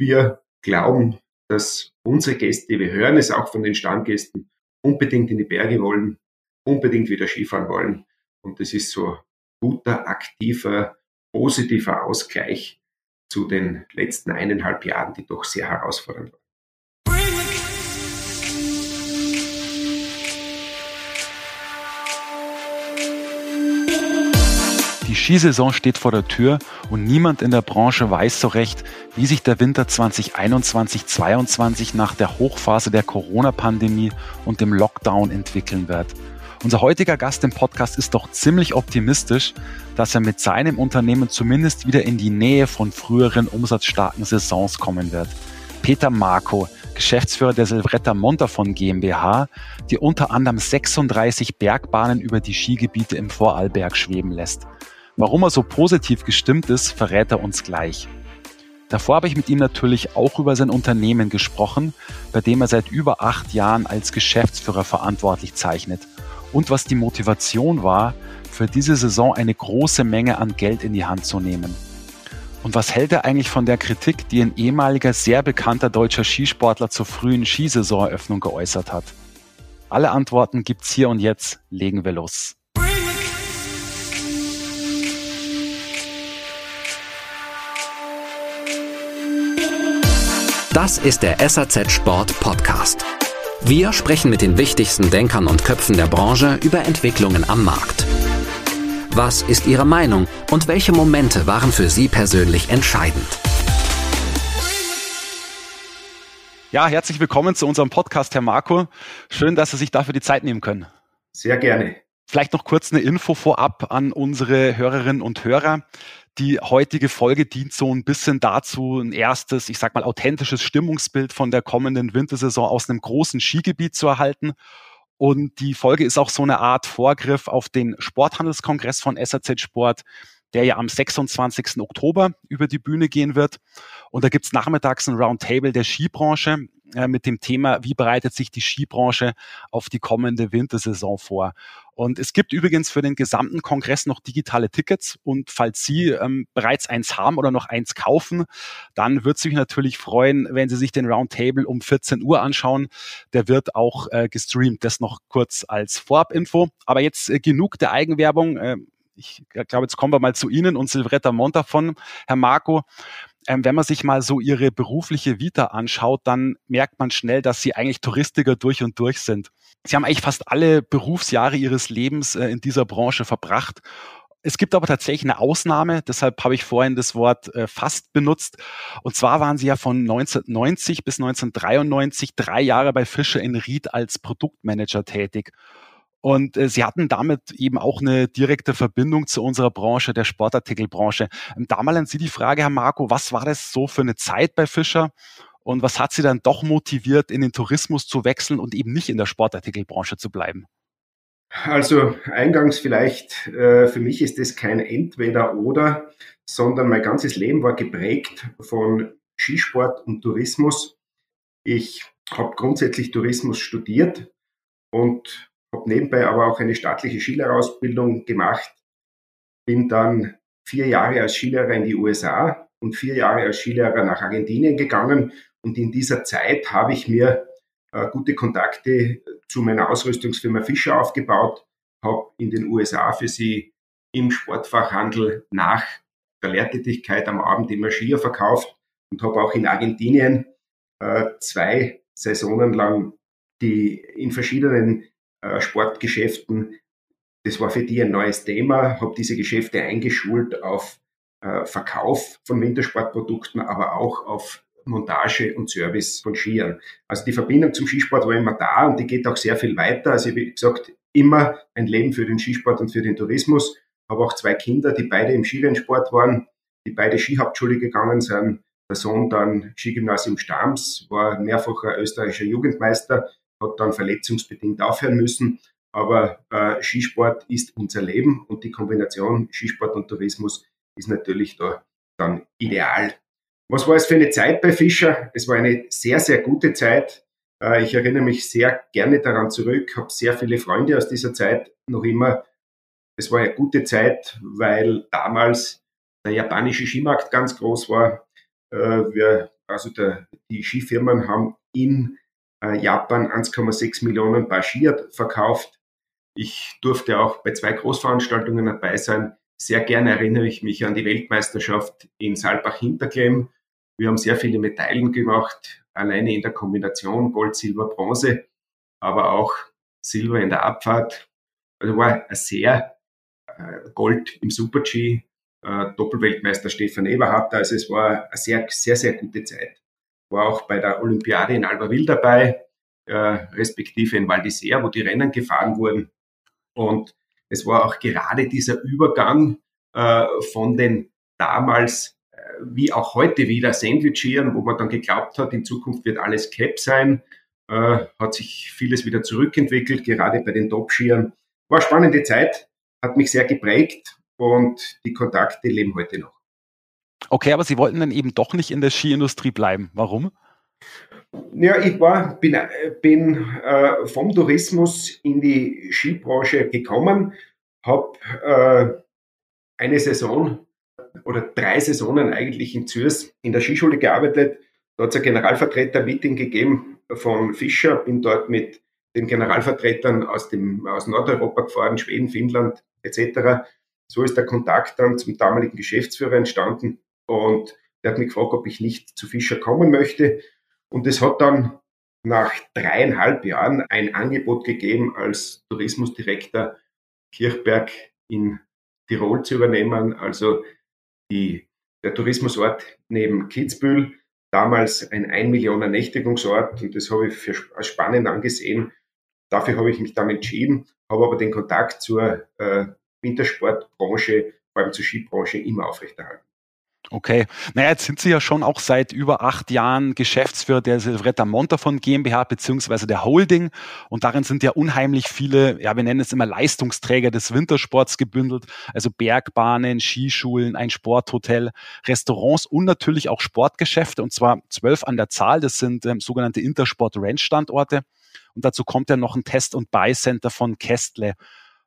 Wir glauben, dass unsere Gäste, wir hören es auch von den Stammgästen, unbedingt in die Berge wollen, unbedingt wieder Skifahren wollen. Und das ist so guter, aktiver, positiver Ausgleich zu den letzten eineinhalb Jahren, die doch sehr herausfordernd waren. Die Skisaison steht vor der Tür und niemand in der Branche weiß so recht, wie sich der Winter 2021-22 nach der Hochphase der Corona-Pandemie und dem Lockdown entwickeln wird. Unser heutiger Gast im Podcast ist doch ziemlich optimistisch, dass er mit seinem Unternehmen zumindest wieder in die Nähe von früheren umsatzstarken Saisons kommen wird. Peter Marco, Geschäftsführer der Silvretta Montafon GmbH, die unter anderem 36 Bergbahnen über die Skigebiete im Vorarlberg schweben lässt. Warum er so positiv gestimmt ist, verrät er uns gleich. Davor habe ich mit ihm natürlich auch über sein Unternehmen gesprochen, bei dem er seit über acht Jahren als Geschäftsführer verantwortlich zeichnet und was die Motivation war, für diese Saison eine große Menge an Geld in die Hand zu nehmen. Und was hält er eigentlich von der Kritik, die ein ehemaliger sehr bekannter deutscher Skisportler zur frühen Skisaisoneröffnung geäußert hat? Alle Antworten gibt's hier und jetzt. Legen wir los. Das ist der SAZ Sport Podcast. Wir sprechen mit den wichtigsten Denkern und Köpfen der Branche über Entwicklungen am Markt. Was ist Ihre Meinung und welche Momente waren für Sie persönlich entscheidend? Ja, herzlich willkommen zu unserem Podcast, Herr Marco. Schön, dass Sie sich dafür die Zeit nehmen können. Sehr gerne. Vielleicht noch kurz eine Info vorab an unsere Hörerinnen und Hörer. Die heutige Folge dient so ein bisschen dazu, ein erstes, ich sag mal, authentisches Stimmungsbild von der kommenden Wintersaison aus einem großen Skigebiet zu erhalten. Und die Folge ist auch so eine Art Vorgriff auf den Sporthandelskongress von SAZ Sport, der ja am 26. Oktober über die Bühne gehen wird. Und da gibt's nachmittags ein Roundtable der Skibranche äh, mit dem Thema, wie bereitet sich die Skibranche auf die kommende Wintersaison vor. Und es gibt übrigens für den gesamten Kongress noch digitale Tickets. Und falls Sie ähm, bereits eins haben oder noch eins kaufen, dann wird es mich natürlich freuen, wenn Sie sich den Roundtable um 14 Uhr anschauen. Der wird auch äh, gestreamt. Das noch kurz als Vorabinfo. Aber jetzt äh, genug der Eigenwerbung. Äh, ich glaube, jetzt kommen wir mal zu Ihnen und Silvretta Montafon, Herr Marco. Ähm, wenn man sich mal so Ihre berufliche Vita anschaut, dann merkt man schnell, dass Sie eigentlich Touristiker durch und durch sind. Sie haben eigentlich fast alle Berufsjahre Ihres Lebens äh, in dieser Branche verbracht. Es gibt aber tatsächlich eine Ausnahme, deshalb habe ich vorhin das Wort äh, fast benutzt. Und zwar waren Sie ja von 1990 bis 1993 drei Jahre bei Fischer in Ried als Produktmanager tätig. Und äh, sie hatten damit eben auch eine direkte Verbindung zu unserer Branche, der Sportartikelbranche. Ähm, da mal an Sie die Frage, Herr Marco, was war das so für eine Zeit bei Fischer? Und was hat Sie dann doch motiviert, in den Tourismus zu wechseln und eben nicht in der Sportartikelbranche zu bleiben? Also eingangs vielleicht, äh, für mich ist das kein Entweder-Oder, sondern mein ganzes Leben war geprägt von Skisport und Tourismus. Ich habe grundsätzlich Tourismus studiert und habe nebenbei aber auch eine staatliche Skilehrerausbildung gemacht, bin dann vier Jahre als Skilehrer in die USA und vier Jahre als Skilehrer nach Argentinien gegangen. Und in dieser Zeit habe ich mir äh, gute Kontakte zu meiner Ausrüstungsfirma Fischer aufgebaut, habe in den USA für sie im Sportfachhandel nach der Lehrtätigkeit am Abend immer Skier verkauft und habe auch in Argentinien äh, zwei Saisonen lang die in verschiedenen äh, Sportgeschäften. Das war für die ein neues Thema, habe diese Geschäfte eingeschult auf äh, Verkauf von Wintersportprodukten, aber auch auf Montage und Service von Skiern. Also die Verbindung zum Skisport war immer da und die geht auch sehr viel weiter. Also wie gesagt, immer ein Leben für den Skisport und für den Tourismus. Habe auch zwei Kinder, die beide im Skirennsport waren, die beide Skihauptschule gegangen sind. Der Sohn dann Skigymnasium Stams, war mehrfacher österreichischer Jugendmeister hat dann verletzungsbedingt aufhören müssen. Aber äh, Skisport ist unser Leben und die Kombination Skisport und Tourismus ist natürlich da dann ideal. Was war es für eine Zeit bei Fischer? Es war eine sehr, sehr gute Zeit. Äh, ich erinnere mich sehr gerne daran zurück, habe sehr viele Freunde aus dieser Zeit noch immer. Es war eine gute Zeit, weil damals der japanische Skimarkt ganz groß war. Äh, wir also der, die Skifirmen haben in Japan 1,6 Millionen Paar verkauft. Ich durfte auch bei zwei Großveranstaltungen dabei sein. Sehr gerne erinnere ich mich an die Weltmeisterschaft in Saalbach-Hinterklemm. Wir haben sehr viele Medaillen gemacht, alleine in der Kombination Gold, Silber, Bronze, aber auch Silber in der Abfahrt. Also war ein sehr äh, Gold im Super-G, äh, Doppelweltmeister Stefan Eberhardt. Also es war eine sehr, sehr, sehr gute Zeit. War auch bei der Olympiade in Albertville dabei, äh, respektive in Val d'Isère, wo die Rennen gefahren wurden. Und es war auch gerade dieser Übergang äh, von den damals äh, wie auch heute wieder Sandwichieren, wo man dann geglaubt hat, in Zukunft wird alles Cap sein, äh, hat sich vieles wieder zurückentwickelt, gerade bei den Top-Skiern. War spannende Zeit, hat mich sehr geprägt und die Kontakte leben heute noch. Okay, aber Sie wollten dann eben doch nicht in der Skiindustrie bleiben. Warum? Ja, ich war, bin, bin äh, vom Tourismus in die Skibranche gekommen, habe äh, eine Saison oder drei Saisonen eigentlich in Zürs in der Skischule gearbeitet. Da hat es ein Generalvertreter-Meeting gegeben von Fischer, bin dort mit den Generalvertretern aus, dem, aus Nordeuropa gefahren, Schweden, Finnland etc. So ist der Kontakt dann zum damaligen Geschäftsführer entstanden und der hat mich gefragt, ob ich nicht zu Fischer kommen möchte. Und es hat dann nach dreieinhalb Jahren ein Angebot gegeben, als Tourismusdirektor Kirchberg in Tirol zu übernehmen, also die, der Tourismusort neben Kitzbühel, damals ein ein Millionen Nächtigungsort und das habe ich für spannend angesehen. Dafür habe ich mich dann entschieden, habe aber den Kontakt zur äh, Wintersportbranche, vor allem zur Skibranche, immer aufrechterhalten. Okay. Naja, jetzt sind Sie ja schon auch seit über acht Jahren Geschäftsführer der Silvretta Montafon GmbH beziehungsweise der Holding. Und darin sind ja unheimlich viele, ja, wir nennen es immer Leistungsträger des Wintersports gebündelt. Also Bergbahnen, Skischulen, ein Sporthotel, Restaurants und natürlich auch Sportgeschäfte. Und zwar zwölf an der Zahl. Das sind ähm, sogenannte Intersport Ranch Standorte. Und dazu kommt ja noch ein Test- und Buy-Center von Kestle.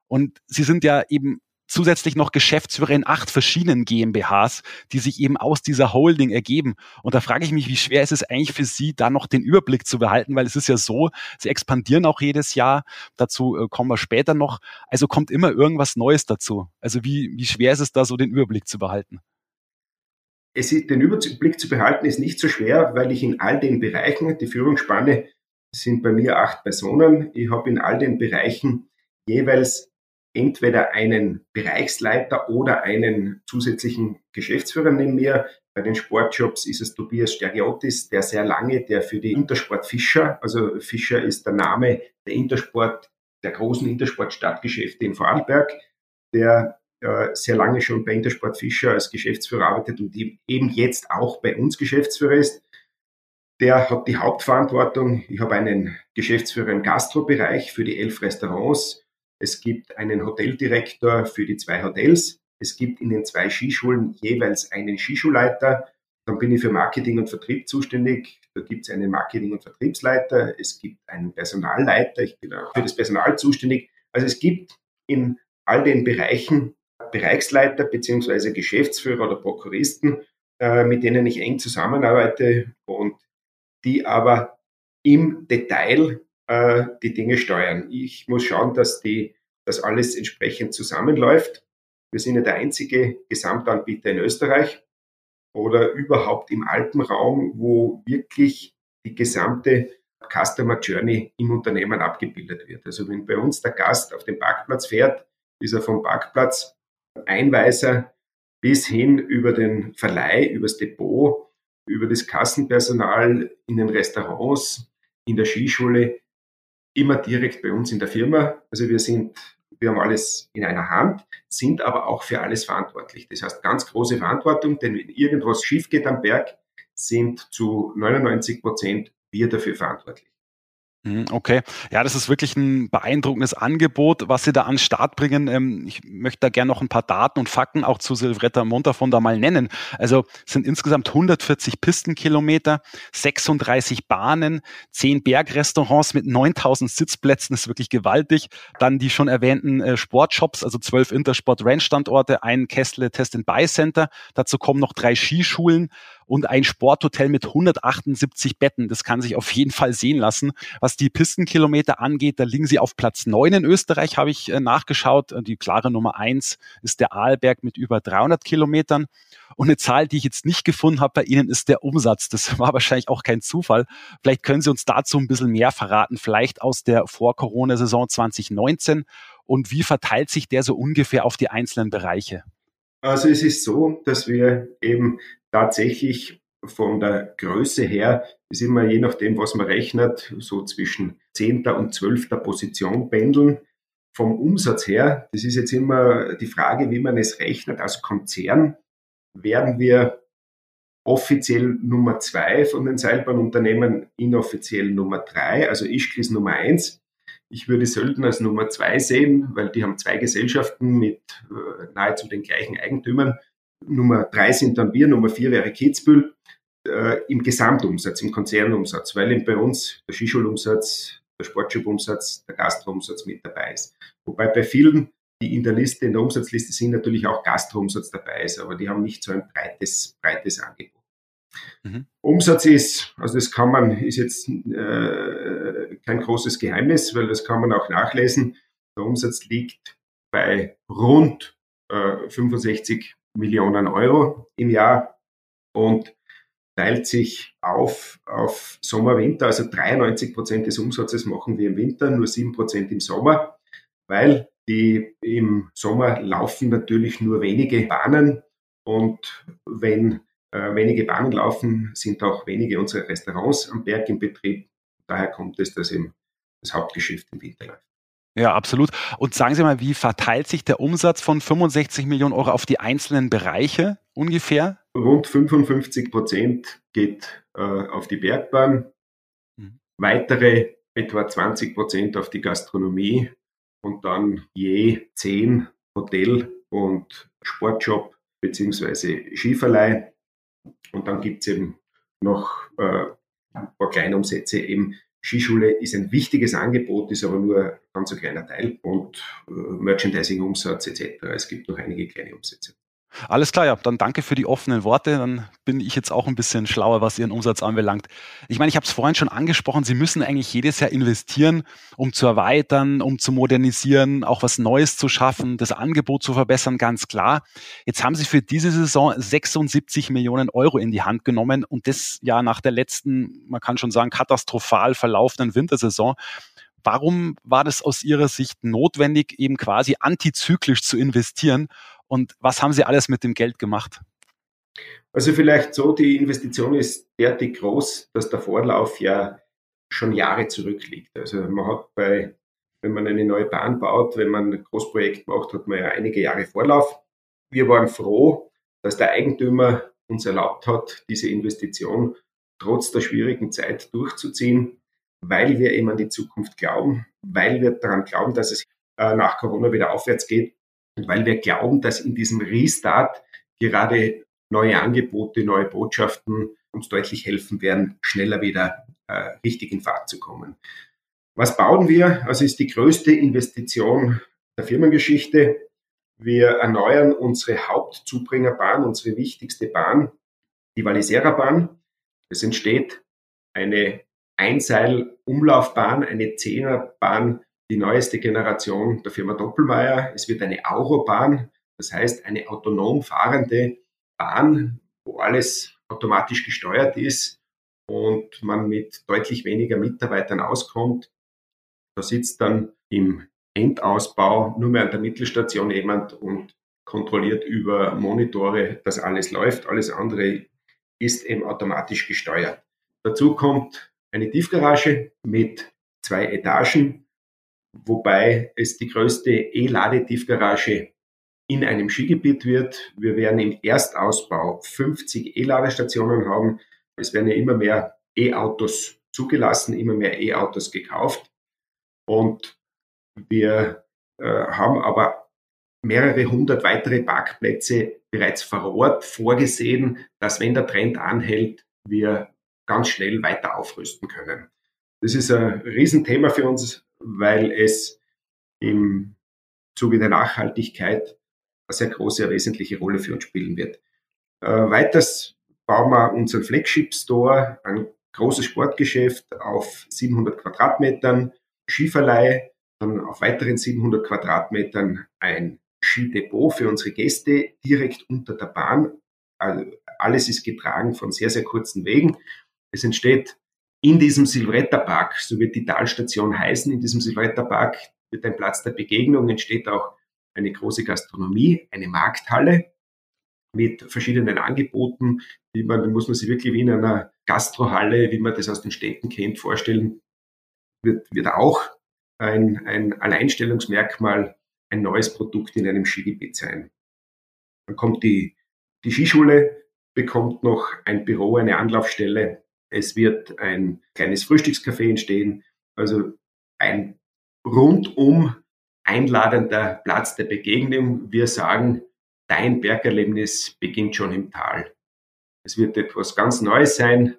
Und Sie sind ja eben zusätzlich noch Geschäftsführer in acht verschiedenen GmbHs, die sich eben aus dieser Holding ergeben. Und da frage ich mich, wie schwer ist es eigentlich für Sie, da noch den Überblick zu behalten, weil es ist ja so, Sie expandieren auch jedes Jahr, dazu äh, kommen wir später noch, also kommt immer irgendwas Neues dazu. Also wie, wie schwer ist es da so, den Überblick zu behalten? Es ist, den Überblick zu behalten ist nicht so schwer, weil ich in all den Bereichen, die Führungsspanne sind bei mir acht Personen, ich habe in all den Bereichen jeweils entweder einen Bereichsleiter oder einen zusätzlichen Geschäftsführer neben mir. Bei den Sportjobs ist es Tobias Stergiotis, der sehr lange, der für die Intersport Fischer, also Fischer ist der Name der Intersport, der großen Intersport-Stadtgeschäfte in Vorarlberg, der äh, sehr lange schon bei Intersport Fischer als Geschäftsführer arbeitet und eben jetzt auch bei uns Geschäftsführer ist. Der hat die Hauptverantwortung. Ich habe einen Geschäftsführer im Gastrobereich für die elf Restaurants es gibt einen Hoteldirektor für die zwei Hotels. Es gibt in den zwei Skischulen jeweils einen Skischulleiter. Dann bin ich für Marketing und Vertrieb zuständig. Da gibt es einen Marketing- und Vertriebsleiter. Es gibt einen Personalleiter. Ich bin auch für das Personal zuständig. Also es gibt in all den Bereichen Bereichsleiter beziehungsweise Geschäftsführer oder Prokuristen, äh, mit denen ich eng zusammenarbeite und die aber im Detail äh, die Dinge steuern. Ich muss schauen, dass die, dass alles entsprechend zusammenläuft. Wir sind ja der einzige Gesamtanbieter in Österreich oder überhaupt im Alpenraum, wo wirklich die gesamte Customer Journey im Unternehmen abgebildet wird. Also wenn bei uns der Gast auf den Parkplatz fährt, ist er vom Parkplatz Einweiser bis hin über den Verleih, übers Depot, über das Kassenpersonal in den Restaurants, in der Skischule immer direkt bei uns in der Firma. Also wir sind, wir haben alles in einer Hand, sind aber auch für alles verantwortlich. Das heißt, ganz große Verantwortung, denn wenn irgendwas schief geht am Berg, sind zu 99 Prozent wir dafür verantwortlich. Mhm, okay, ja, das ist wirklich ein beeindruckendes Angebot, was Sie da an den Start bringen. Ähm, ich möchte da gerne noch ein paar Daten und Fakten auch zu Silvretta Montafon da mal nennen. Also sind insgesamt 140 Pistenkilometer, 36 Bahnen, 10 Bergrestaurants mit 9000 Sitzplätzen, das ist wirklich gewaltig. Dann die schon erwähnten äh, Sportshops, also 12 Intersport Ranch Standorte, ein Kessle Test and Buy Center. Dazu kommen noch drei Skischulen und ein Sporthotel mit 178 Betten. Das kann sich auf jeden Fall sehen lassen. Was die Pistenkilometer angeht, da liegen sie auf Platz 9 in Österreich, habe ich äh, nachgeschaut. Die klare Nummer 1 ist der Aalberg mit über 300 Kilometern. Und eine Zahl, die ich jetzt nicht gefunden habe bei Ihnen, ist der Umsatz. Das war wahrscheinlich auch kein Zufall. Vielleicht können Sie uns dazu ein bisschen mehr verraten, vielleicht aus der Vor-Corona-Saison 2019. Und wie verteilt sich der so ungefähr auf die einzelnen Bereiche? Also es ist so, dass wir eben tatsächlich von der Größe her, ist immer je nachdem, was man rechnet, so zwischen 10. und 12. Position pendeln. Vom Umsatz her, das ist jetzt immer die Frage, wie man es rechnet. Als Konzern werden wir offiziell Nummer zwei von den Seilbahnunternehmen, inoffiziell Nummer drei, also Ischgl ist Nummer eins. Ich würde Sölden als Nummer zwei sehen, weil die haben zwei Gesellschaften mit äh, nahezu den gleichen Eigentümern. Nummer drei sind dann wir, Nummer vier wäre Kitzbühel äh, im Gesamtumsatz, im Konzernumsatz, weil eben bei uns der Skischulumsatz, der Sportschulumsatz, der Gastroumsatz mit dabei ist. Wobei bei vielen, die in der Liste, in der Umsatzliste sind, natürlich auch Gastroumsatz dabei ist, aber die haben nicht so ein breites, breites Angebot. Mhm. Umsatz ist, also das kann man, ist jetzt äh, kein großes Geheimnis, weil das kann man auch nachlesen. Der Umsatz liegt bei rund äh, 65 Millionen Euro im Jahr und teilt sich auf, auf Sommer, Winter. Also 93 Prozent des Umsatzes machen wir im Winter, nur 7 Prozent im Sommer, weil die im Sommer laufen natürlich nur wenige Bahnen und wenn äh, wenige Bahnen laufen, sind auch wenige unserer Restaurants am Berg im Betrieb. Daher kommt es, dass eben das Hauptgeschäft im Winter läuft. Ja, absolut. Und sagen Sie mal, wie verteilt sich der Umsatz von 65 Millionen Euro auf die einzelnen Bereiche ungefähr? Rund 55 Prozent geht äh, auf die Bergbahn, mhm. weitere etwa 20 Prozent auf die Gastronomie und dann je 10 Hotel- und Sportshop beziehungsweise Skiverleih. Und dann gibt es eben noch äh, ein paar Kleinumsätze eben Skischule ist ein wichtiges Angebot, ist aber nur ganz ein kleiner Teil und äh, Merchandising-Umsatz etc. Es gibt noch einige kleine Umsätze. Alles klar, ja, dann danke für die offenen Worte. Dann bin ich jetzt auch ein bisschen schlauer, was Ihren Umsatz anbelangt. Ich meine, ich habe es vorhin schon angesprochen, Sie müssen eigentlich jedes Jahr investieren, um zu erweitern, um zu modernisieren, auch was Neues zu schaffen, das Angebot zu verbessern, ganz klar. Jetzt haben Sie für diese Saison 76 Millionen Euro in die Hand genommen und das ja nach der letzten, man kann schon sagen, katastrophal verlaufenden Wintersaison. Warum war das aus Ihrer Sicht notwendig, eben quasi antizyklisch zu investieren und was haben Sie alles mit dem Geld gemacht? Also vielleicht so, die Investition ist derartig groß, dass der Vorlauf ja schon Jahre zurückliegt. Also man hat bei, wenn man eine neue Bahn baut, wenn man ein Großprojekt macht, hat man ja einige Jahre Vorlauf. Wir waren froh, dass der Eigentümer uns erlaubt hat, diese Investition trotz der schwierigen Zeit durchzuziehen, weil wir eben an die Zukunft glauben, weil wir daran glauben, dass es äh, nach Corona wieder aufwärts geht weil wir glauben, dass in diesem Restart gerade neue Angebote, neue Botschaften uns deutlich helfen werden, schneller wieder äh, richtig in Fahrt zu kommen. Was bauen wir? Also ist die größte Investition der Firmengeschichte. Wir erneuern unsere Hauptzubringerbahn, unsere wichtigste Bahn, die Valisera-Bahn. Es entsteht eine Einseil-Umlaufbahn, eine Zehnerbahn die neueste Generation der Firma Doppelmayr. Es wird eine Aurobahn, das heißt eine autonom fahrende Bahn, wo alles automatisch gesteuert ist und man mit deutlich weniger Mitarbeitern auskommt. Da sitzt dann im Endausbau nur mehr an der Mittelstation jemand und kontrolliert über Monitore, dass alles läuft. Alles andere ist eben automatisch gesteuert. Dazu kommt eine Tiefgarage mit zwei Etagen, wobei es die größte E-Ladetiefgarage in einem Skigebiet wird. Wir werden im Erstausbau 50 E-Ladestationen haben. Es werden ja immer mehr E-Autos zugelassen, immer mehr E-Autos gekauft. Und wir äh, haben aber mehrere hundert weitere Parkplätze bereits vor Ort vorgesehen, dass wenn der Trend anhält, wir ganz schnell weiter aufrüsten können. Das ist ein Riesenthema für uns weil es im Zuge der Nachhaltigkeit eine sehr große, wesentliche Rolle für uns spielen wird. Äh, weiters bauen wir unseren Flagship Store, ein großes Sportgeschäft auf 700 Quadratmetern, Skiverleih, dann auf weiteren 700 Quadratmetern ein Skidepot für unsere Gäste direkt unter der Bahn. Also alles ist getragen von sehr, sehr kurzen Wegen. Es entsteht in diesem Silvretta Park, so wird die Talstation heißen, in diesem Silvretta Park wird ein Platz der Begegnung, entsteht auch eine große Gastronomie, eine Markthalle mit verschiedenen Angeboten, die man, muss man sich wirklich wie in einer Gastrohalle, wie man das aus den Städten kennt, vorstellen, wird, wird auch ein, ein Alleinstellungsmerkmal, ein neues Produkt in einem Skigebiet sein. Dann kommt die, die Skischule, bekommt noch ein Büro, eine Anlaufstelle. Es wird ein kleines Frühstückscafé entstehen. Also ein rundum einladender Platz der Begegnung. Wir sagen, dein Bergerlebnis beginnt schon im Tal. Es wird etwas ganz Neues sein.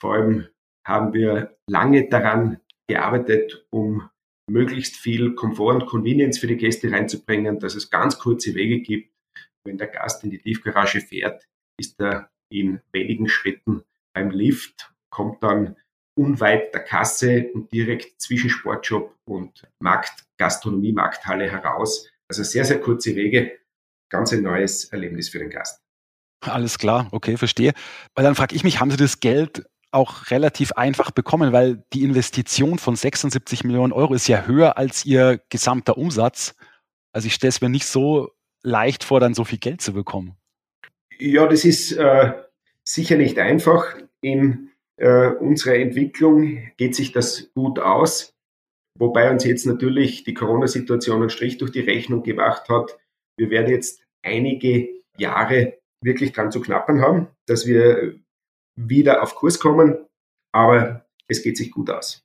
Vor allem haben wir lange daran gearbeitet, um möglichst viel Komfort und Convenience für die Gäste reinzubringen, dass es ganz kurze Wege gibt. Wenn der Gast in die Tiefgarage fährt, ist er in wenigen Schritten beim Lift, kommt dann unweit der Kasse und direkt zwischen Sportshop und Markt, Gastronomie, Markthalle heraus. Also sehr, sehr kurze Wege. Ganz ein neues Erlebnis für den Gast. Alles klar, okay, verstehe. Weil dann frage ich mich, haben Sie das Geld auch relativ einfach bekommen, weil die Investition von 76 Millionen Euro ist ja höher als Ihr gesamter Umsatz. Also ich stelle es mir nicht so leicht vor, dann so viel Geld zu bekommen. Ja, das ist äh, sicher nicht einfach. In äh, unserer Entwicklung geht sich das gut aus, wobei uns jetzt natürlich die Corona-Situation einen Strich durch die Rechnung gemacht hat. Wir werden jetzt einige Jahre wirklich dran zu knappern haben, dass wir wieder auf Kurs kommen, aber es geht sich gut aus.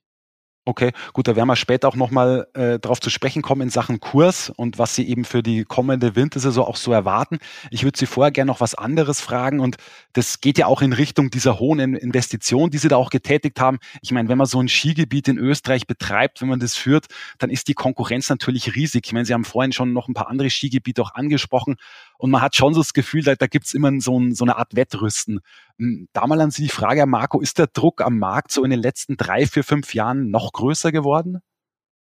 Okay, gut, da werden wir später auch nochmal äh, darauf zu sprechen kommen in Sachen Kurs und was Sie eben für die kommende Wintersaison auch so erwarten. Ich würde Sie vorher gerne noch was anderes fragen und das geht ja auch in Richtung dieser hohen Investition, die Sie da auch getätigt haben. Ich meine, wenn man so ein Skigebiet in Österreich betreibt, wenn man das führt, dann ist die Konkurrenz natürlich riesig. Ich meine, Sie haben vorhin schon noch ein paar andere Skigebiete auch angesprochen und man hat schon so das Gefühl, da, da gibt es immer so, ein, so eine Art Wettrüsten. Hm, da mal an Sie die Frage, Marco, ist der Druck am Markt so in den letzten drei, vier, fünf Jahren noch größer geworden?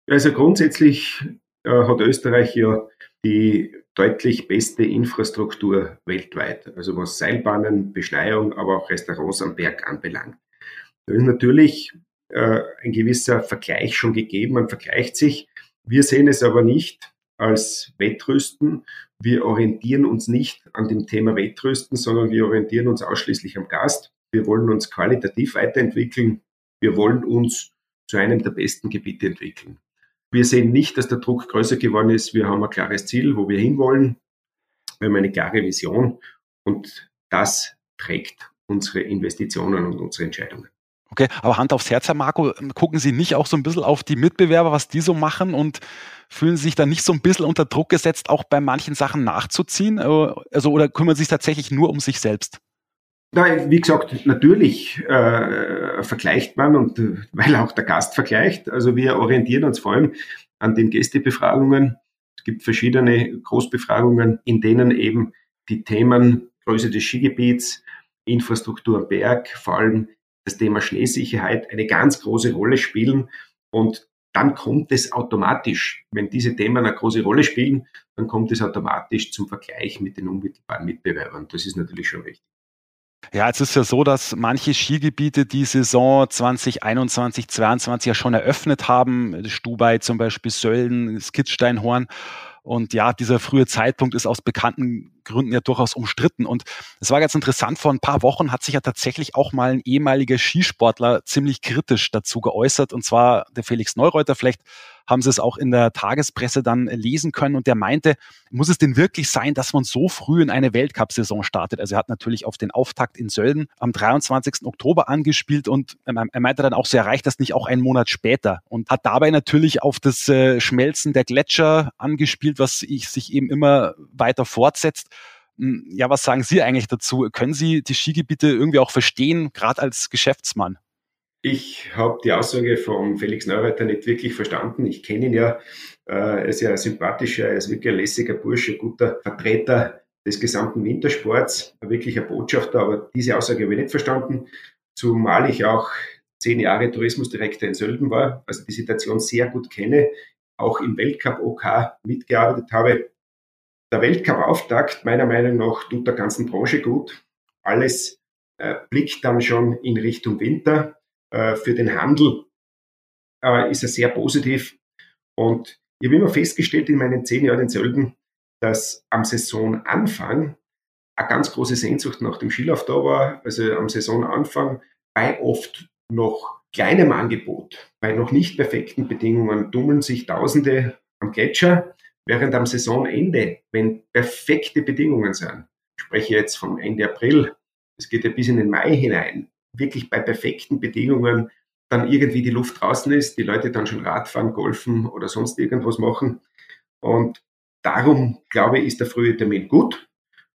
Also grundsätzlich äh, hat Österreich ja die deutlich beste Infrastruktur weltweit, also was Seilbahnen, Beschneiung, aber auch Restaurants am Berg anbelangt. Da ist natürlich äh, ein gewisser Vergleich schon gegeben, man vergleicht sich. Wir sehen es aber nicht als Wettrüsten. Wir orientieren uns nicht an dem Thema Wettrüsten, sondern wir orientieren uns ausschließlich am Gast. Wir wollen uns qualitativ weiterentwickeln. Wir wollen uns zu einem der besten Gebiete entwickeln. Wir sehen nicht, dass der Druck größer geworden ist. Wir haben ein klares Ziel, wo wir hinwollen. Wir haben eine klare Vision und das trägt unsere Investitionen und unsere Entscheidungen. Okay, aber Hand aufs Herz, Herr Marco, gucken Sie nicht auch so ein bisschen auf die Mitbewerber, was die so machen und fühlen Sie sich da nicht so ein bisschen unter Druck gesetzt, auch bei manchen Sachen nachzuziehen? Äh, also, oder kümmern Sie sich tatsächlich nur um sich selbst? Na, wie gesagt, natürlich äh, vergleicht man und äh, weil auch der Gast vergleicht. Also wir orientieren uns vor allem an den Gästebefragungen. Es gibt verschiedene Großbefragungen, in denen eben die Themen Größe des Skigebiets, Infrastruktur Berg, vor allem das Thema Schneesicherheit eine ganz große Rolle spielen. Und dann kommt es automatisch, wenn diese Themen eine große Rolle spielen, dann kommt es automatisch zum Vergleich mit den unmittelbaren Mitbewerbern. Das ist natürlich schon richtig. Ja, es ist ja so, dass manche Skigebiete die Saison 2021, 2022 ja schon eröffnet haben. Stubai zum Beispiel, Sölden, Skitzsteinhorn. Und ja, dieser frühe Zeitpunkt ist aus bekannten Gründen ja durchaus umstritten. Und es war ganz interessant, vor ein paar Wochen hat sich ja tatsächlich auch mal ein ehemaliger Skisportler ziemlich kritisch dazu geäußert, und zwar der Felix Neureuter. Vielleicht haben sie es auch in der Tagespresse dann lesen können. Und der meinte, muss es denn wirklich sein, dass man so früh in eine Weltcup-Saison startet? Also er hat natürlich auf den Auftakt in Sölden am 23. Oktober angespielt und er meinte dann auch, so erreicht das nicht auch einen Monat später und hat dabei natürlich auf das äh, Schmelzen der Gletscher angespielt, was sich eben immer weiter fortsetzt. Hm, ja, was sagen Sie eigentlich dazu? Können Sie die Skigebiete irgendwie auch verstehen, gerade als Geschäftsmann? Ich habe die Aussage von Felix Neureiter nicht wirklich verstanden. Ich kenne ihn ja. Äh, er ist ja ein sympathischer, er ist wirklich ein lässiger Bursche, guter Vertreter des gesamten Wintersports, wirklich ein Botschafter, aber diese Aussage habe ich nicht verstanden, zumal ich auch zehn Jahre Tourismusdirektor in Sölden war, also die Situation sehr gut kenne, auch im Weltcup OK mitgearbeitet habe. Der Weltcup-Auftakt meiner Meinung nach tut der ganzen Branche gut. Alles äh, blickt dann schon in Richtung Winter. Äh, für den Handel äh, ist er sehr positiv. Und ich habe immer festgestellt in meinen zehn Jahren in Sölden, dass am Saisonanfang eine ganz große Sehnsucht nach dem Skilauf da war. Also am Saisonanfang bei oft noch kleinem Angebot, bei noch nicht perfekten Bedingungen tummeln sich Tausende am Gletscher, während am Saisonende, wenn perfekte Bedingungen sind, ich spreche jetzt vom Ende April, es geht ja bis in den Mai hinein, wirklich bei perfekten Bedingungen dann irgendwie die Luft draußen ist, die Leute dann schon Radfahren, Golfen oder sonst irgendwas machen. Und darum, glaube ich, ist der frühe Termin gut.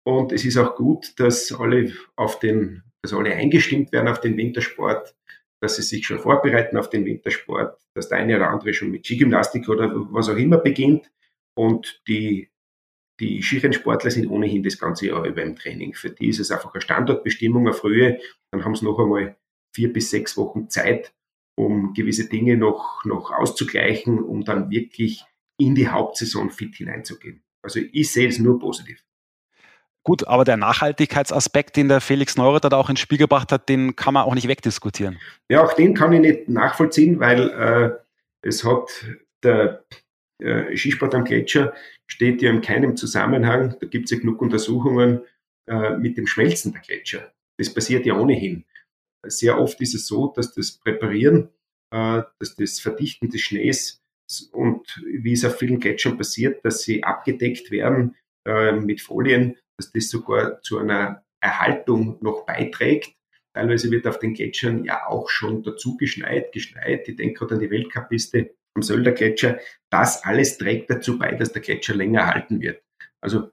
Und es ist auch gut, dass alle auf den, dass alle eingestimmt werden auf den Wintersport, dass sie sich schon vorbereiten auf den Wintersport, dass der eine oder andere schon mit Skigymnastik oder was auch immer beginnt. Und die, die Skirennsportler sind ohnehin das ganze Jahr über im Training. Für die ist es einfach eine Standortbestimmung, eine frühe. Dann haben sie noch einmal vier bis sechs Wochen Zeit, um gewisse Dinge noch, noch auszugleichen, um dann wirklich in die Hauptsaison fit hineinzugehen. Also ich sehe es nur positiv. Gut, aber der Nachhaltigkeitsaspekt, den der Felix Neurath da auch ins Spiel gebracht hat, den kann man auch nicht wegdiskutieren. Ja, auch den kann ich nicht nachvollziehen, weil äh, es hat der äh, Skisport am Gletscher steht ja in keinem Zusammenhang, da gibt es ja genug Untersuchungen äh, mit dem Schmelzen der Gletscher. Das passiert ja ohnehin. Sehr oft ist es so, dass das Präparieren, äh, dass das Verdichten des Schnees und wie es auf vielen Gletschern passiert, dass sie abgedeckt werden mit Folien, dass das sogar zu einer Erhaltung noch beiträgt. Teilweise wird auf den Gletschern ja auch schon dazu geschneit, geschneit. Ich denke gerade an die Weltcup-Piste am Sölder Gletscher. Das alles trägt dazu bei, dass der Gletscher länger erhalten wird. Also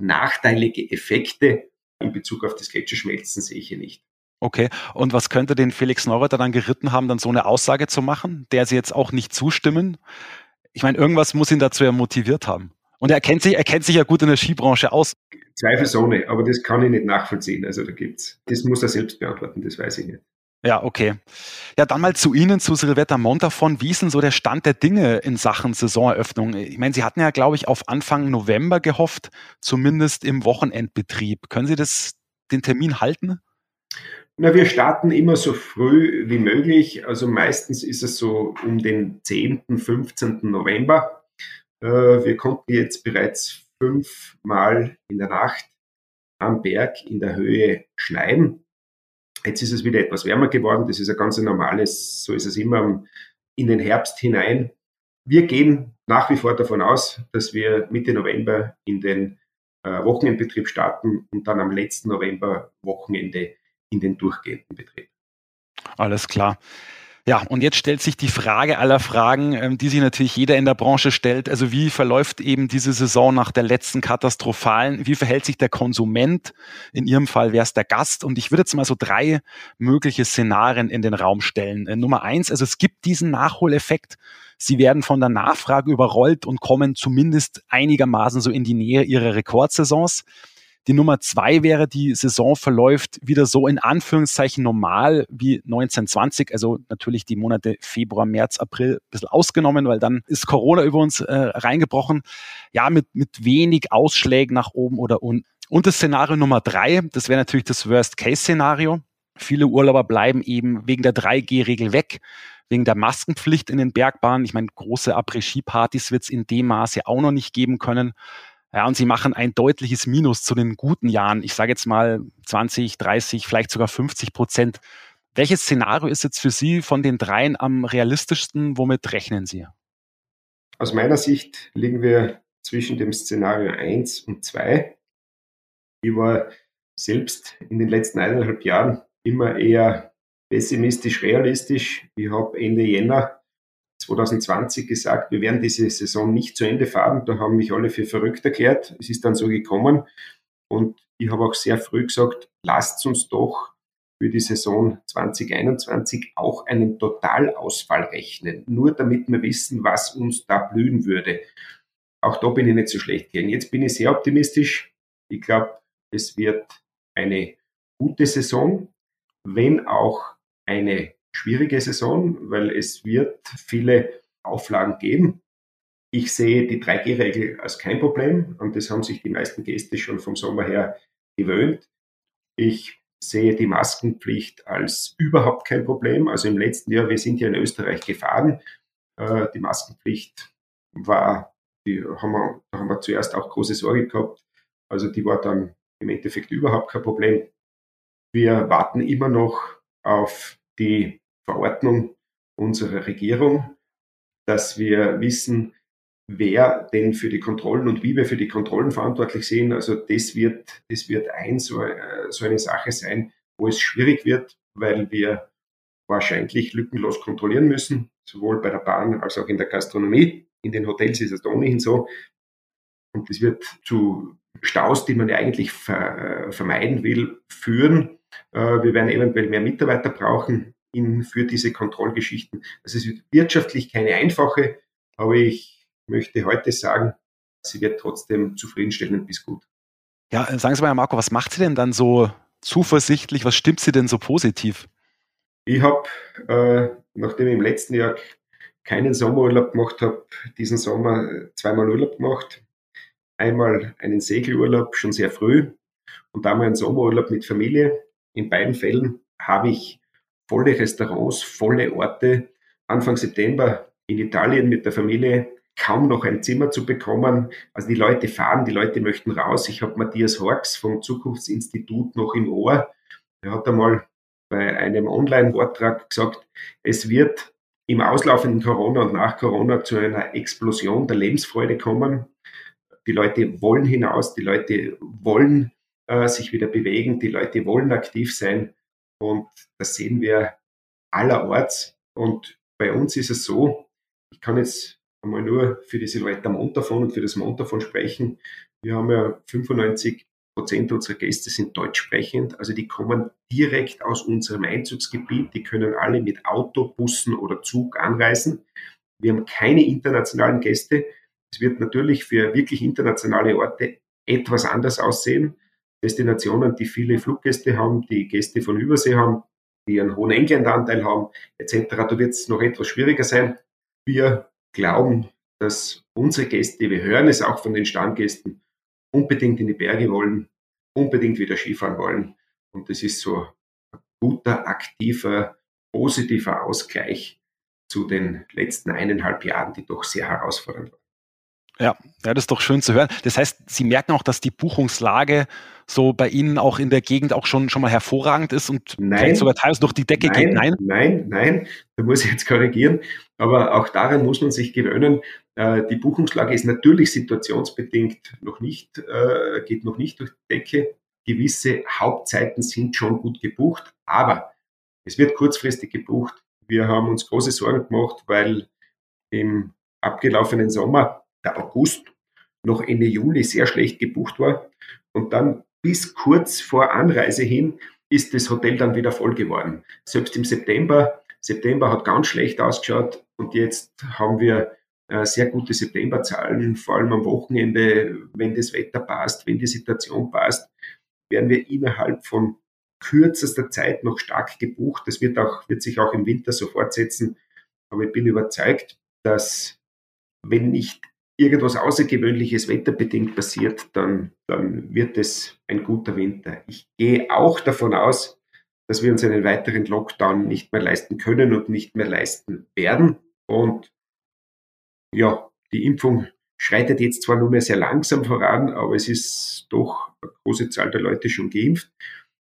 nachteilige Effekte in Bezug auf das Gletscherschmelzen sehe ich hier nicht. Okay, und was könnte den Felix Neureuther dann geritten haben, dann so eine Aussage zu machen, der sie jetzt auch nicht zustimmen? Ich meine, irgendwas muss ihn dazu ja motiviert haben. Und er kennt sich, er kennt sich ja gut in der Skibranche aus. Zweifelsohne, aber das kann ich nicht nachvollziehen. Also da gibt's, das muss er selbst beantworten, das weiß ich nicht. Ja, okay. Ja, dann mal zu Ihnen, zu Silvetta Montafon. Wie ist denn so der Stand der Dinge in Sachen Saisoneröffnung? Ich meine, Sie hatten ja, glaube ich, auf Anfang November gehofft, zumindest im Wochenendbetrieb. Können Sie das, den Termin halten? Na, wir starten immer so früh wie möglich. Also meistens ist es so um den 10., 15. November. Äh, wir konnten jetzt bereits fünfmal in der Nacht am Berg in der Höhe schneiden. Jetzt ist es wieder etwas wärmer geworden. Das ist ein ganz normales, so ist es immer in den Herbst hinein. Wir gehen nach wie vor davon aus, dass wir Mitte November in den äh, Wochenendbetrieb starten und dann am letzten November Wochenende in den durchgehenden Betrieb. Alles klar. Ja, und jetzt stellt sich die Frage aller Fragen, ähm, die sich natürlich jeder in der Branche stellt. Also wie verläuft eben diese Saison nach der letzten katastrophalen? Wie verhält sich der Konsument? In Ihrem Fall wäre es der Gast. Und ich würde jetzt mal so drei mögliche Szenarien in den Raum stellen. Äh, Nummer eins, also es gibt diesen Nachholeffekt. Sie werden von der Nachfrage überrollt und kommen zumindest einigermaßen so in die Nähe ihrer Rekordsaisons. Die Nummer zwei wäre, die Saison verläuft wieder so in Anführungszeichen normal wie 1920, also natürlich die Monate Februar, März, April ein bisschen ausgenommen, weil dann ist Corona über uns äh, reingebrochen. Ja, mit, mit wenig Ausschlägen nach oben oder unten. Und das Szenario Nummer drei, das wäre natürlich das Worst-Case-Szenario. Viele Urlauber bleiben eben wegen der 3G-Regel weg, wegen der Maskenpflicht in den Bergbahnen. Ich meine, große Après-Ski-Partys wird es in dem Maße auch noch nicht geben können. Ja, und sie machen ein deutliches Minus zu den guten Jahren. Ich sage jetzt mal 20, 30, vielleicht sogar 50 Prozent. Welches Szenario ist jetzt für Sie von den dreien am realistischsten? Womit rechnen Sie? Aus meiner Sicht liegen wir zwischen dem Szenario 1 und 2. Ich war selbst in den letzten eineinhalb Jahren immer eher pessimistisch, realistisch. Ich habe Ende Jänner 2020 gesagt, wir werden diese Saison nicht zu Ende fahren. Da haben mich alle für verrückt erklärt. Es ist dann so gekommen. Und ich habe auch sehr früh gesagt, lasst uns doch für die Saison 2021 auch einen Totalausfall rechnen. Nur damit wir wissen, was uns da blühen würde. Auch da bin ich nicht so schlecht gegen. Jetzt bin ich sehr optimistisch. Ich glaube, es wird eine gute Saison, wenn auch eine schwierige Saison, weil es wird viele Auflagen geben. Ich sehe die 3G-Regel als kein Problem und das haben sich die meisten Gäste schon vom Sommer her gewöhnt. Ich sehe die Maskenpflicht als überhaupt kein Problem. Also im letzten Jahr, wir sind ja in Österreich gefahren. Äh, die Maskenpflicht war, die haben wir, da haben wir zuerst auch große Sorge gehabt. Also die war dann im Endeffekt überhaupt kein Problem. Wir warten immer noch auf die Verordnung unserer Regierung, dass wir wissen, wer denn für die Kontrollen und wie wir für die Kontrollen verantwortlich sind. Also das wird, das wird ein so, äh, so eine Sache sein, wo es schwierig wird, weil wir wahrscheinlich lückenlos kontrollieren müssen, sowohl bei der Bahn als auch in der Gastronomie. In den Hotels ist es ohnehin so. Und das wird zu Staus, die man ja eigentlich ver, vermeiden will, führen. Äh, wir werden eventuell mehr Mitarbeiter brauchen in, für diese Kontrollgeschichten. Also es wird wirtschaftlich keine einfache, aber ich möchte heute sagen, sie wird trotzdem zufriedenstellend bis gut. Ja, sagen Sie mal, Marco, was macht Sie denn dann so zuversichtlich? Was stimmt Sie denn so positiv? Ich habe, äh, nachdem ich im letzten Jahr keinen Sommerurlaub gemacht habe, diesen Sommer zweimal Urlaub gemacht. Einmal einen Segelurlaub schon sehr früh und einmal einen Sommerurlaub mit Familie. In beiden Fällen habe ich volle Restaurants, volle Orte. Anfang September in Italien mit der Familie kaum noch ein Zimmer zu bekommen. Also die Leute fahren, die Leute möchten raus. Ich habe Matthias Horks vom Zukunftsinstitut noch im Ohr. Er hat einmal bei einem Online-Vortrag gesagt, es wird im auslaufenden Corona und nach Corona zu einer Explosion der Lebensfreude kommen. Die Leute wollen hinaus, die Leute wollen äh, sich wieder bewegen, die Leute wollen aktiv sein. Und das sehen wir allerorts. Und bei uns ist es so, ich kann jetzt einmal nur für die Silhouette Montafon und für das Montafon sprechen. Wir haben ja 95 Prozent unserer Gäste sind deutsch sprechend, also die kommen direkt aus unserem Einzugsgebiet, die können alle mit Auto, Bussen oder Zug anreisen. Wir haben keine internationalen Gäste. Es wird natürlich für wirklich internationale Orte etwas anders aussehen. Destinationen, die viele Fluggäste haben, die Gäste von Übersee haben, die einen hohen Engländeranteil haben, etc. Da wird es noch etwas schwieriger sein. Wir glauben, dass unsere Gäste, wir hören es auch von den Stammgästen, unbedingt in die Berge wollen, unbedingt wieder Skifahren wollen. Und das ist so ein guter, aktiver, positiver Ausgleich zu den letzten eineinhalb Jahren, die doch sehr herausfordernd waren. Ja, ja, das ist doch schön zu hören. Das heißt, Sie merken auch, dass die Buchungslage so bei Ihnen auch in der Gegend auch schon, schon mal hervorragend ist und nein, sogar teils durch die Decke nein, geht. Nein, nein, nein, da muss ich jetzt korrigieren. Aber auch daran muss man sich gewöhnen. Äh, die Buchungslage ist natürlich situationsbedingt noch nicht, äh, geht noch nicht durch die Decke. Gewisse Hauptzeiten sind schon gut gebucht, aber es wird kurzfristig gebucht. Wir haben uns große Sorgen gemacht, weil im abgelaufenen Sommer der August noch Ende Juli sehr schlecht gebucht war. Und dann bis kurz vor Anreise hin ist das Hotel dann wieder voll geworden. Selbst im September, September hat ganz schlecht ausgeschaut und jetzt haben wir äh, sehr gute Septemberzahlen, vor allem am Wochenende, wenn das Wetter passt, wenn die Situation passt, werden wir innerhalb von kürzester Zeit noch stark gebucht. Das wird auch, wird sich auch im Winter so fortsetzen. Aber ich bin überzeugt, dass wenn nicht irgendwas Außergewöhnliches wetterbedingt passiert, dann, dann wird es ein guter Winter. Ich gehe auch davon aus, dass wir uns einen weiteren Lockdown nicht mehr leisten können und nicht mehr leisten werden. Und ja, die Impfung schreitet jetzt zwar nur mehr sehr langsam voran, aber es ist doch eine große Zahl der Leute schon geimpft.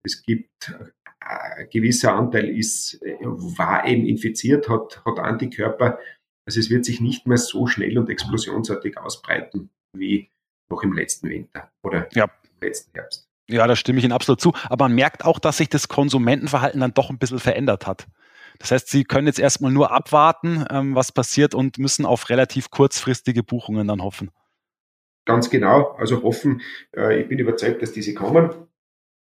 Es gibt ein gewisser Anteil ist, war eben infiziert, hat, hat Antikörper. Also es wird sich nicht mehr so schnell und explosionsartig ausbreiten wie noch im letzten Winter oder ja. im letzten Herbst. Ja, da stimme ich Ihnen absolut zu. Aber man merkt auch, dass sich das Konsumentenverhalten dann doch ein bisschen verändert hat. Das heißt, Sie können jetzt erstmal nur abwarten, ähm, was passiert und müssen auf relativ kurzfristige Buchungen dann hoffen. Ganz genau. Also hoffen, äh, ich bin überzeugt, dass diese kommen.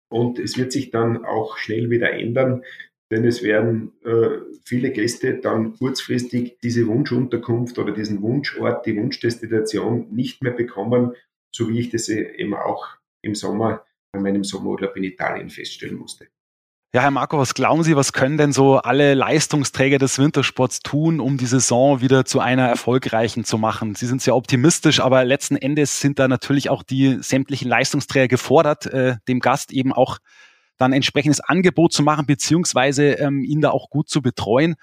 Und es wird sich dann auch schnell wieder ändern, denn es werden äh, viele Gäste dann kurzfristig diese Wunschunterkunft oder diesen Wunschort, die Wunschdestination nicht mehr bekommen, so wie ich das eben auch im Sommer bei meinem Sommerurlaub in Italien feststellen musste. Ja, Herr Marco, was glauben Sie, was können denn so alle Leistungsträger des Wintersports tun, um die Saison wieder zu einer erfolgreichen zu machen? Sie sind sehr optimistisch, aber letzten Endes sind da natürlich auch die sämtlichen Leistungsträger gefordert, äh, dem Gast eben auch dann entsprechendes Angebot zu machen, beziehungsweise ähm, ihn da auch gut zu betreuen.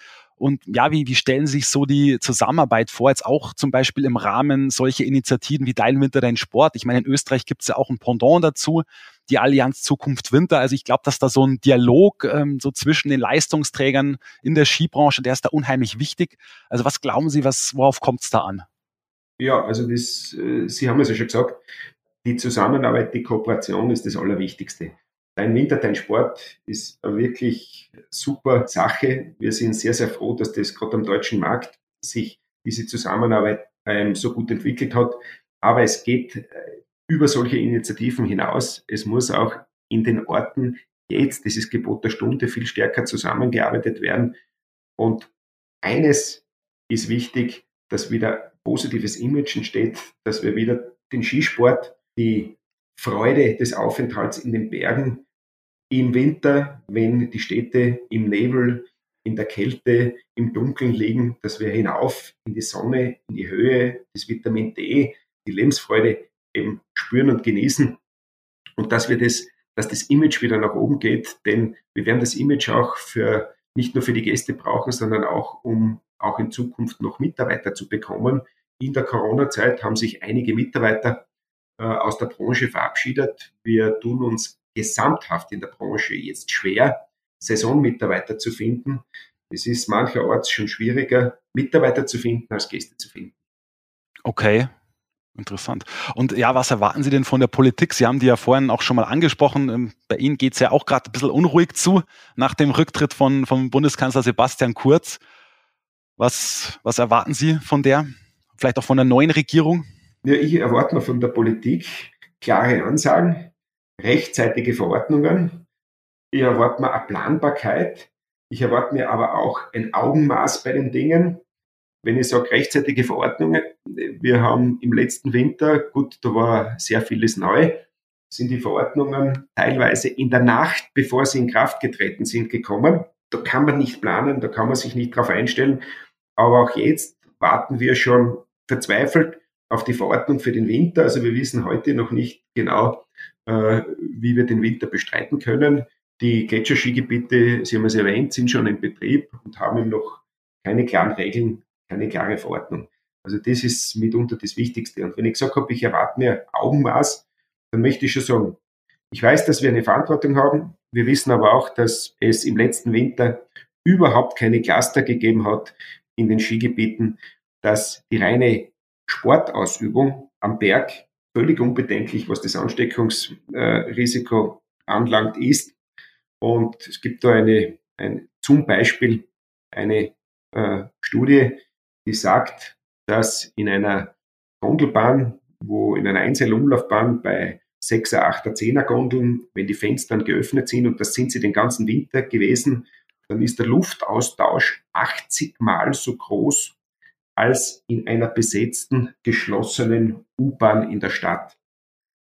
Und ja, wie, wie stellen Sie sich so die Zusammenarbeit vor, jetzt auch zum Beispiel im Rahmen solcher Initiativen wie Dein Winter, dein Sport? Ich meine, in Österreich gibt es ja auch ein Pendant dazu, die Allianz Zukunft Winter. Also ich glaube, dass da so ein Dialog ähm, so zwischen den Leistungsträgern in der Skibranche, der ist da unheimlich wichtig. Also was glauben Sie, was, worauf kommt es da an? Ja, also das, äh, Sie haben es ja schon gesagt, die Zusammenarbeit, die Kooperation ist das Allerwichtigste. Dein Winter, dein Sport ist eine wirklich super Sache. Wir sind sehr, sehr froh, dass das gerade am deutschen Markt sich diese Zusammenarbeit ähm, so gut entwickelt hat. Aber es geht äh, über solche Initiativen hinaus. Es muss auch in den Orten jetzt, ist Gebot der Stunde, viel stärker zusammengearbeitet werden. Und eines ist wichtig, dass wieder positives Image entsteht, dass wir wieder den Skisport, die Freude des Aufenthalts in den Bergen im Winter, wenn die Städte im Nebel, in der Kälte, im Dunkeln liegen, dass wir hinauf in die Sonne, in die Höhe, das Vitamin D, die Lebensfreude eben spüren und genießen und dass wir das, dass das Image wieder nach oben geht, denn wir werden das Image auch für nicht nur für die Gäste brauchen, sondern auch um auch in Zukunft noch Mitarbeiter zu bekommen. In der Corona-Zeit haben sich einige Mitarbeiter aus der Branche verabschiedet. Wir tun uns gesamthaft in der Branche jetzt schwer, Saisonmitarbeiter zu finden. Es ist mancherorts schon schwieriger, Mitarbeiter zu finden, als Gäste zu finden. Okay, Interessant. Und ja, was erwarten Sie denn von der Politik? Sie haben die ja vorhin auch schon mal angesprochen. Ähm, bei Ihnen geht es ja auch gerade ein bisschen unruhig zu nach dem Rücktritt von, vom Bundeskanzler Sebastian Kurz. Was, was erwarten Sie von der? Vielleicht auch von der neuen Regierung? Ja, ich erwarte mir von der Politik klare Ansagen, rechtzeitige Verordnungen. Ich erwarte mir eine Planbarkeit. Ich erwarte mir aber auch ein Augenmaß bei den Dingen. Wenn ich sage rechtzeitige Verordnungen, wir haben im letzten Winter, gut, da war sehr vieles neu, sind die Verordnungen teilweise in der Nacht, bevor sie in Kraft getreten sind, gekommen. Da kann man nicht planen, da kann man sich nicht darauf einstellen. Aber auch jetzt warten wir schon verzweifelt auf die Verordnung für den Winter. Also wir wissen heute noch nicht genau, äh, wie wir den Winter bestreiten können. Die Gletscherskigebiete, Sie haben es erwähnt, sind schon in Betrieb und haben noch keine klaren Regeln keine klare Verordnung. Also das ist mitunter das Wichtigste. Und wenn ich gesagt habe, ich erwarte mir Augenmaß, dann möchte ich schon sagen, ich weiß, dass wir eine Verantwortung haben. Wir wissen aber auch, dass es im letzten Winter überhaupt keine Cluster gegeben hat in den Skigebieten, dass die reine Sportausübung am Berg völlig unbedenklich, was das Ansteckungsrisiko anlangt, ist. Und es gibt da eine, ein, zum Beispiel eine äh, Studie, die sagt, dass in einer Gondelbahn, wo in einer Einzelumlaufbahn bei 6er, 8er, 10er Gondeln, wenn die Fenster dann geöffnet sind, und das sind sie den ganzen Winter gewesen, dann ist der Luftaustausch 80 Mal so groß als in einer besetzten, geschlossenen U-Bahn in der Stadt.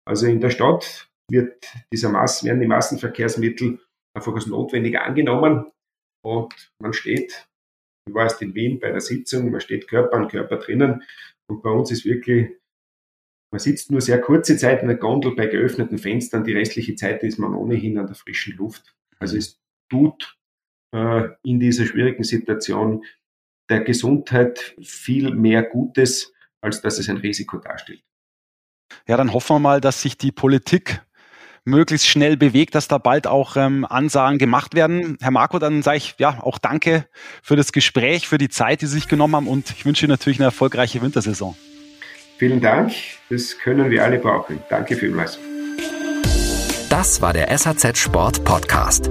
Also in der Stadt wird dieser Mass, werden die Massenverkehrsmittel einfach als notwendig angenommen und man steht Du warst in Wien bei einer Sitzung, man steht Körper an Körper drinnen und bei uns ist wirklich, man sitzt nur sehr kurze Zeit in der Gondel bei geöffneten Fenstern, die restliche Zeit ist man ohnehin an der frischen Luft. Also es tut äh, in dieser schwierigen Situation der Gesundheit viel mehr Gutes, als dass es ein Risiko darstellt. Ja, dann hoffen wir mal, dass sich die Politik möglichst schnell bewegt, dass da bald auch ähm, Ansagen gemacht werden. Herr Marco, dann sage ich ja auch danke für das Gespräch, für die Zeit, die Sie sich genommen haben und ich wünsche Ihnen natürlich eine erfolgreiche Wintersaison. Vielen Dank, das können wir alle brauchen. Danke vielmals. Das war der SAZ Sport Podcast.